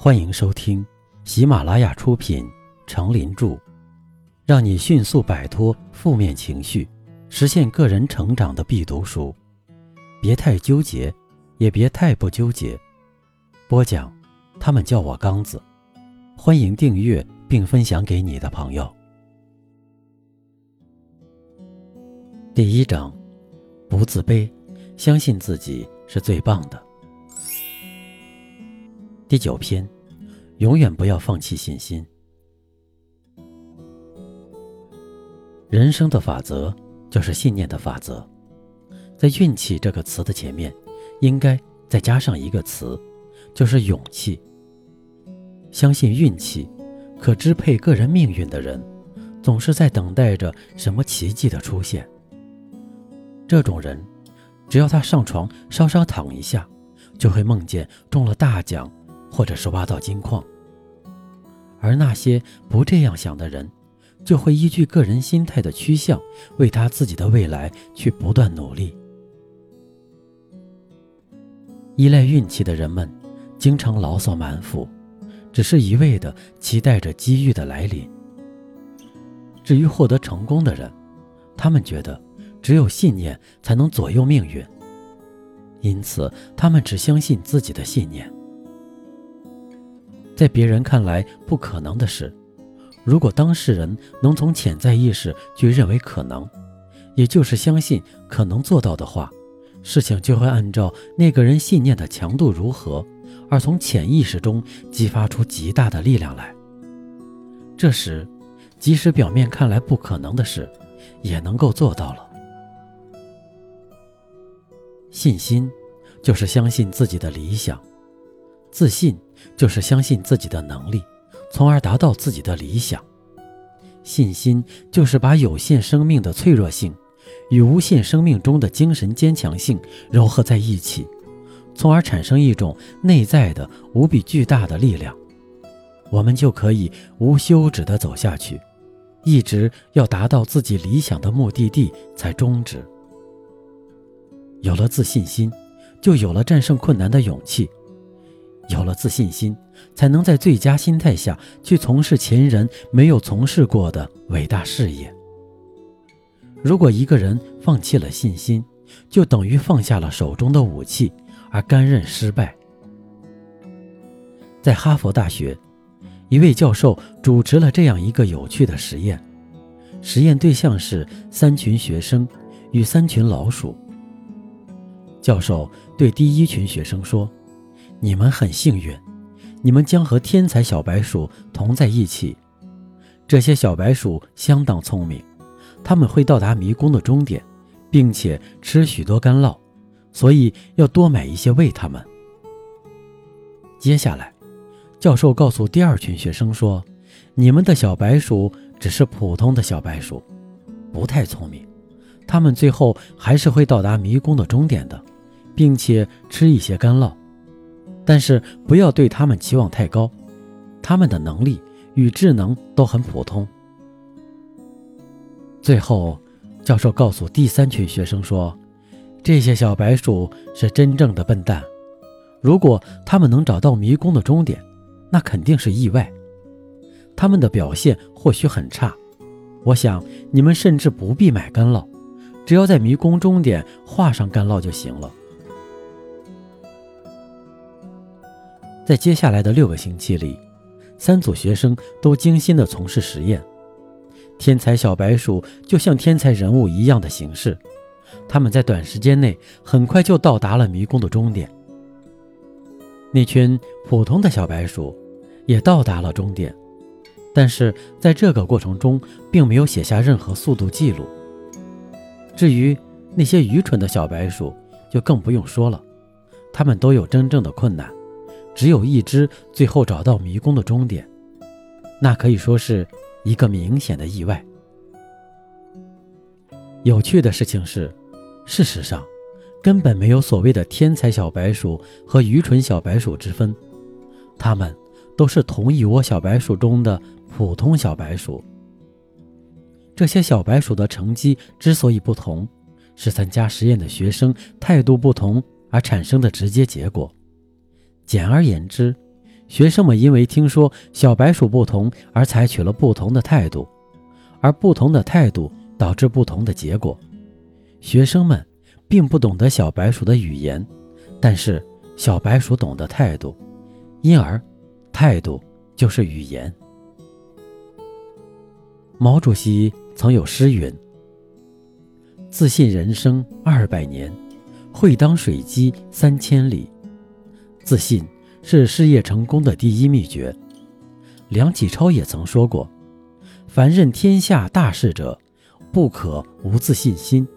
欢迎收听喜马拉雅出品《成林著》，让你迅速摆脱负面情绪，实现个人成长的必读书。别太纠结，也别太不纠结。播讲，他们叫我刚子。欢迎订阅并分享给你的朋友。第一章，不自卑，相信自己是最棒的。第九篇，永远不要放弃信心。人生的法则就是信念的法则，在运气这个词的前面，应该再加上一个词，就是勇气。相信运气可支配个人命运的人，总是在等待着什么奇迹的出现。这种人，只要他上床稍稍躺一下，就会梦见中了大奖。或者是挖到金矿，而那些不这样想的人，就会依据个人心态的趋向，为他自己的未来去不断努力。依赖运气的人们，经常牢骚满腹，只是一味的期待着机遇的来临。至于获得成功的人，他们觉得只有信念才能左右命运，因此他们只相信自己的信念。在别人看来不可能的事，如果当事人能从潜在意识去认为可能，也就是相信可能做到的话，事情就会按照那个人信念的强度如何，而从潜意识中激发出极大的力量来。这时，即使表面看来不可能的事，也能够做到了。信心，就是相信自己的理想。自信就是相信自己的能力，从而达到自己的理想。信心就是把有限生命的脆弱性与无限生命中的精神坚强性糅合在一起，从而产生一种内在的无比巨大的力量。我们就可以无休止地走下去，一直要达到自己理想的目的地才终止。有了自信心，就有了战胜困难的勇气。有了自信心，才能在最佳心态下去从事前人没有从事过的伟大事业。如果一个人放弃了信心，就等于放下了手中的武器，而甘认失败。在哈佛大学，一位教授主持了这样一个有趣的实验，实验对象是三群学生与三群老鼠。教授对第一群学生说。你们很幸运，你们将和天才小白鼠同在一起。这些小白鼠相当聪明，他们会到达迷宫的终点，并且吃许多干酪，所以要多买一些喂它们。接下来，教授告诉第二群学生说：“你们的小白鼠只是普通的小白鼠，不太聪明，它们最后还是会到达迷宫的终点的，并且吃一些干酪。”但是不要对他们期望太高，他们的能力与智能都很普通。最后，教授告诉第三群学生说：“这些小白鼠是真正的笨蛋，如果他们能找到迷宫的终点，那肯定是意外。他们的表现或许很差，我想你们甚至不必买干酪，只要在迷宫终点画上干酪就行了。”在接下来的六个星期里，三组学生都精心地从事实验。天才小白鼠就像天才人物一样的形式，他们在短时间内很快就到达了迷宫的终点。那群普通的小白鼠也到达了终点，但是在这个过程中并没有写下任何速度记录。至于那些愚蠢的小白鼠，就更不用说了，他们都有真正的困难。只有一只最后找到迷宫的终点，那可以说是一个明显的意外。有趣的事情是，事实上根本没有所谓的天才小白鼠和愚蠢小白鼠之分，它们都是同一窝小白鼠中的普通小白鼠。这些小白鼠的成绩之所以不同，是参加实验的学生态度不同而产生的直接结果。简而言之，学生们因为听说小白鼠不同而采取了不同的态度，而不同的态度导致不同的结果。学生们并不懂得小白鼠的语言，但是小白鼠懂得态度，因而态度就是语言。毛主席曾有诗云：“自信人生二百年，会当水击三千里。”自信。是事业成功的第一秘诀。梁启超也曾说过：“凡任天下大事者，不可无自信心。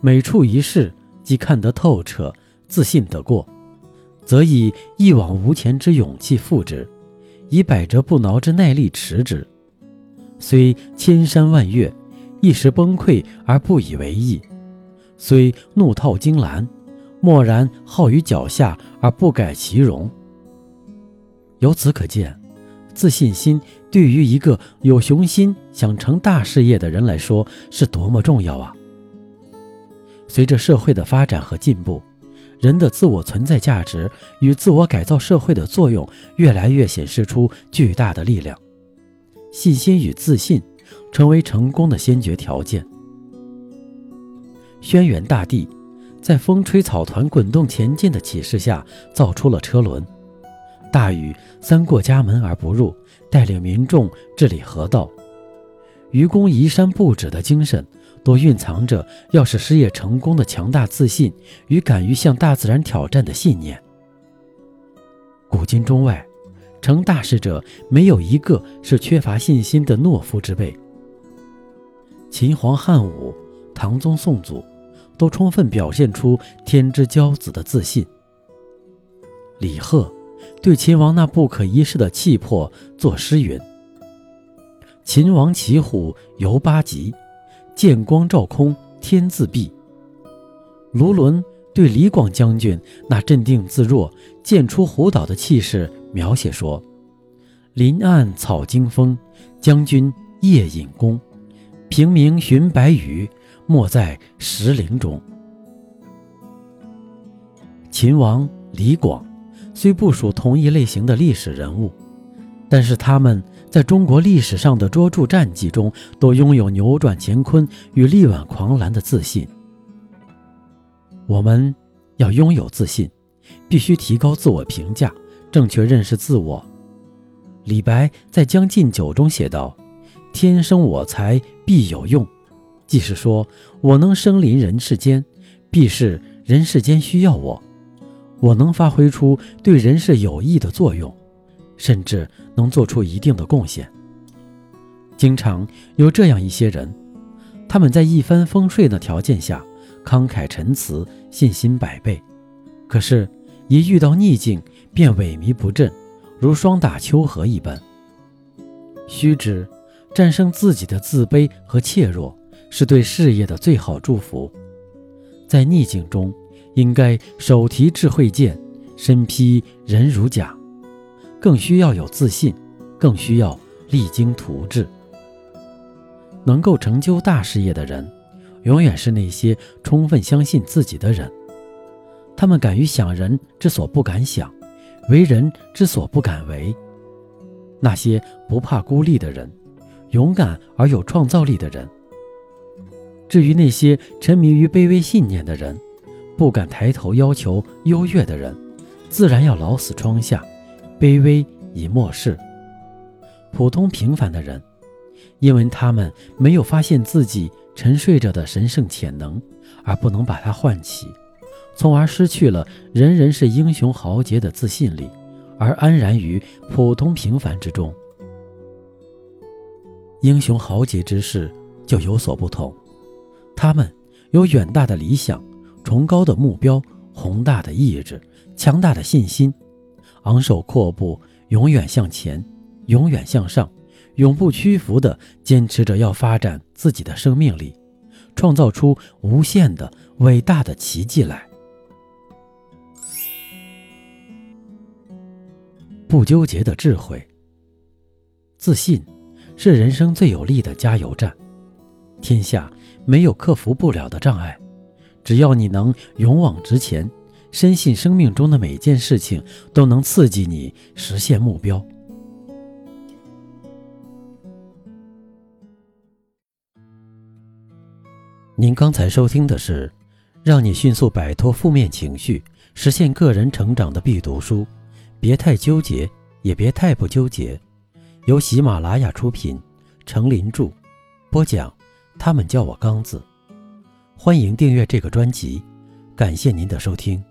每处一事，即看得透彻，自信得过，则以一往无前之勇气赴之，以百折不挠之耐力持之。虽千山万岳，一时崩溃而不以为意；虽怒套金兰。”默然耗于脚下而不改其容。由此可见，自信心对于一个有雄心想成大事业的人来说是多么重要啊！随着社会的发展和进步，人的自我存在价值与自我改造社会的作用越来越显示出巨大的力量。信心与自信成为成功的先决条件。轩辕大帝。在风吹草团滚动前进的启示下，造出了车轮。大禹三过家门而不入，带领民众治理河道。愚公移山不止的精神，都蕴藏着要使事业成功的强大自信与敢于向大自然挑战的信念。古今中外，成大事者没有一个是缺乏信心的懦夫之辈。秦皇汉武、唐宗宋祖。都充分表现出天之骄子的自信。李贺对秦王那不可一世的气魄作诗云：“秦王骑虎游八极，剑光照空天自闭。”卢纶对李广将军那镇定自若、剑出虎岛的气势描写说：“林暗草惊风，将军夜引弓，平明寻白羽。”莫在石林中。秦王李广虽不属同一类型的历史人物，但是他们在中国历史上的卓著战绩中，都拥有扭转乾坤与力挽狂澜的自信。我们要拥有自信，必须提高自我评价，正确认识自我。李白在《将进酒》中写道：“天生我材必有用。”即是说，我能生临人世间，必是人世间需要我；我能发挥出对人世有益的作用，甚至能做出一定的贡献。经常有这样一些人，他们在一帆风顺的条件下慷慨陈词，信心百倍；可是，一遇到逆境便萎靡不振，如霜打秋荷一般。须知，战胜自己的自卑和怯弱。是对事业的最好祝福。在逆境中，应该手提智慧剑，身披忍辱甲，更需要有自信，更需要励精图治。能够成就大事业的人，永远是那些充分相信自己的人。他们敢于想人之所不敢想，为人之所不敢为。那些不怕孤立的人，勇敢而有创造力的人。至于那些沉迷于卑微信念的人，不敢抬头要求优越的人，自然要老死窗下，卑微以漠视。普通平凡的人，因为他们没有发现自己沉睡着的神圣潜能，而不能把它唤起，从而失去了人人是英雄豪杰的自信力，而安然于普通平凡之中。英雄豪杰之事就有所不同。他们有远大的理想、崇高的目标、宏大的意志、强大的信心，昂首阔步，永远向前，永远向上，永不屈服地坚持着要发展自己的生命力，创造出无限的伟大的奇迹来。不纠结的智慧，自信，是人生最有力的加油站。天下。没有克服不了的障碍，只要你能勇往直前，深信生命中的每件事情都能刺激你实现目标。您刚才收听的是，让你迅速摆脱负面情绪，实现个人成长的必读书。别太纠结，也别太不纠结。由喜马拉雅出品，程林著，播讲。他们叫我刚子。欢迎订阅这个专辑，感谢您的收听。